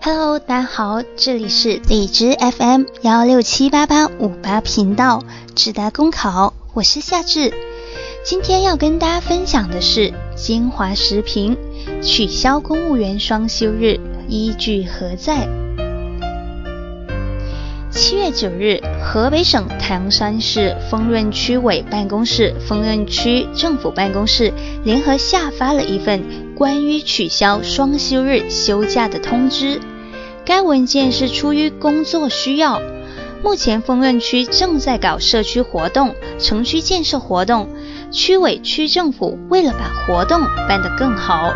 Hello，大家好，这里是荔枝 FM 幺六七八八五八频道，直达公考，我是夏至。今天要跟大家分享的是精华时评：取消公务员双休日，依据何在？七月九日，河北省唐山市丰润区委办公室、丰润区政府办公室联合下发了一份关于取消双休日休假的通知。该文件是出于工作需要。目前丰润区正在搞社区活动、城区建设活动，区委区政府为了把活动办得更好，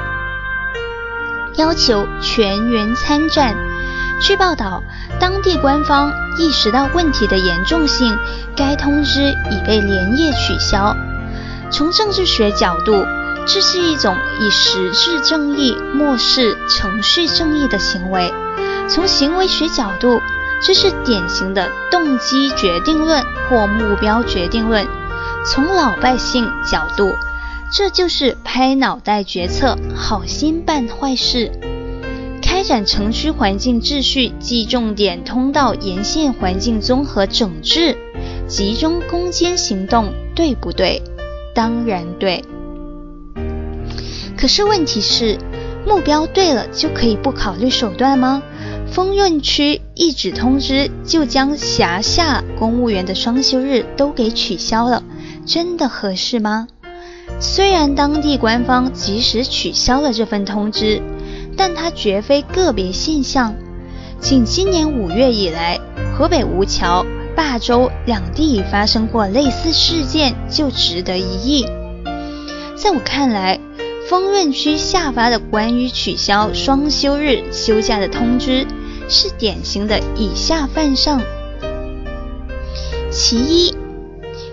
要求全员参战。据报道，当地官方意识到问题的严重性，该通知已被连夜取消。从政治学角度，这是一种以实质正义漠视程序正义的行为；从行为学角度，这是典型的动机决定论或目标决定论；从老百姓角度，这就是拍脑袋决策，好心办坏事。开展城区环境秩序及重点通道沿线环境综合整治，集中攻坚行动，对不对？当然对。可是问题是，目标对了就可以不考虑手段吗？丰润区一纸通知就将辖下公务员的双休日都给取消了，真的合适吗？虽然当地官方及时取消了这份通知。但它绝非个别现象，仅今年五月以来，河北吴桥、霸州两地已发生过类似事件，就值得一议。在我看来，丰润区下发的关于取消双休日休假的通知，是典型的以下犯上。其一，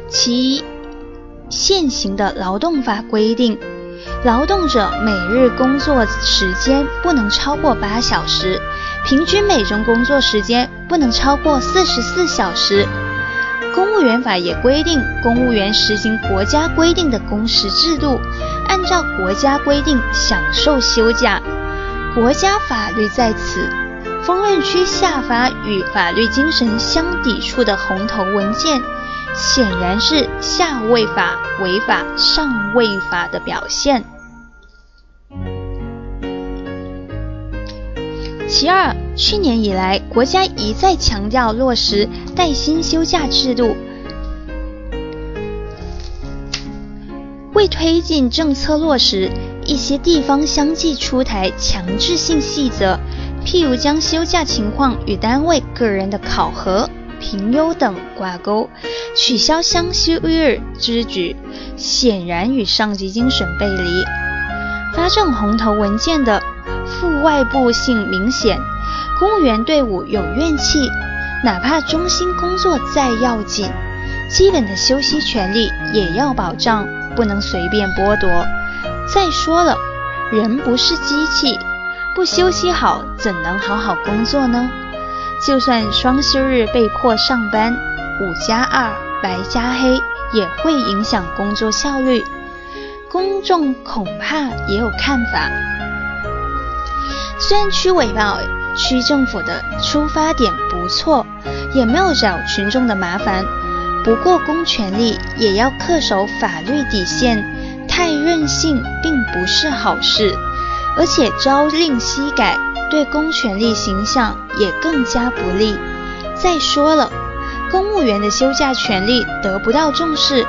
其一现行的劳动法规定。劳动者每日工作时间不能超过八小时，平均每周工作时间不能超过四十四小时。公务员法也规定，公务员实行国家规定的工时制度，按照国家规定享受休假。国家法律在此，丰润区下发与法律精神相抵触的红头文件。显然是下位法违法上位法的表现。其二，去年以来，国家一再强调落实带薪休假制度，为推进政策落实，一些地方相继出台强制性细则，譬如将休假情况与单位个人的考核。评优等挂钩，取消双休日之举，显然与上级精神背离。发证红头文件的负外部性明显，公务员队伍有怨气，哪怕中心工作再要紧，基本的休息权利也要保障，不能随便剥夺。再说了，人不是机器，不休息好，怎能好好工作呢？就算双休日被迫上班，五加二白加黑也会影响工作效率。公众恐怕也有看法。虽然区委报区政府的出发点不错，也没有找群众的麻烦，不过公权力也要恪守法律底线，太任性并不是好事，而且朝令夕改。对公权力形象也更加不利。再说了，公务员的休假权利得不到重视，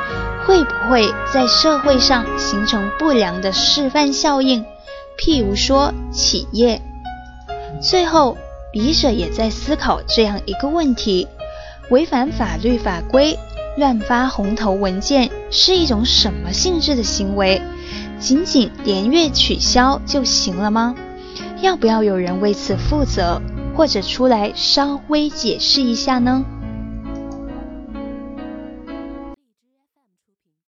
会不会在社会上形成不良的示范效应？譬如说企业。最后，笔者也在思考这样一个问题：违反法律法规、乱发红头文件是一种什么性质的行为？仅仅连月取消就行了吗？要不要有人为此负责，或者出来稍微解释一下呢？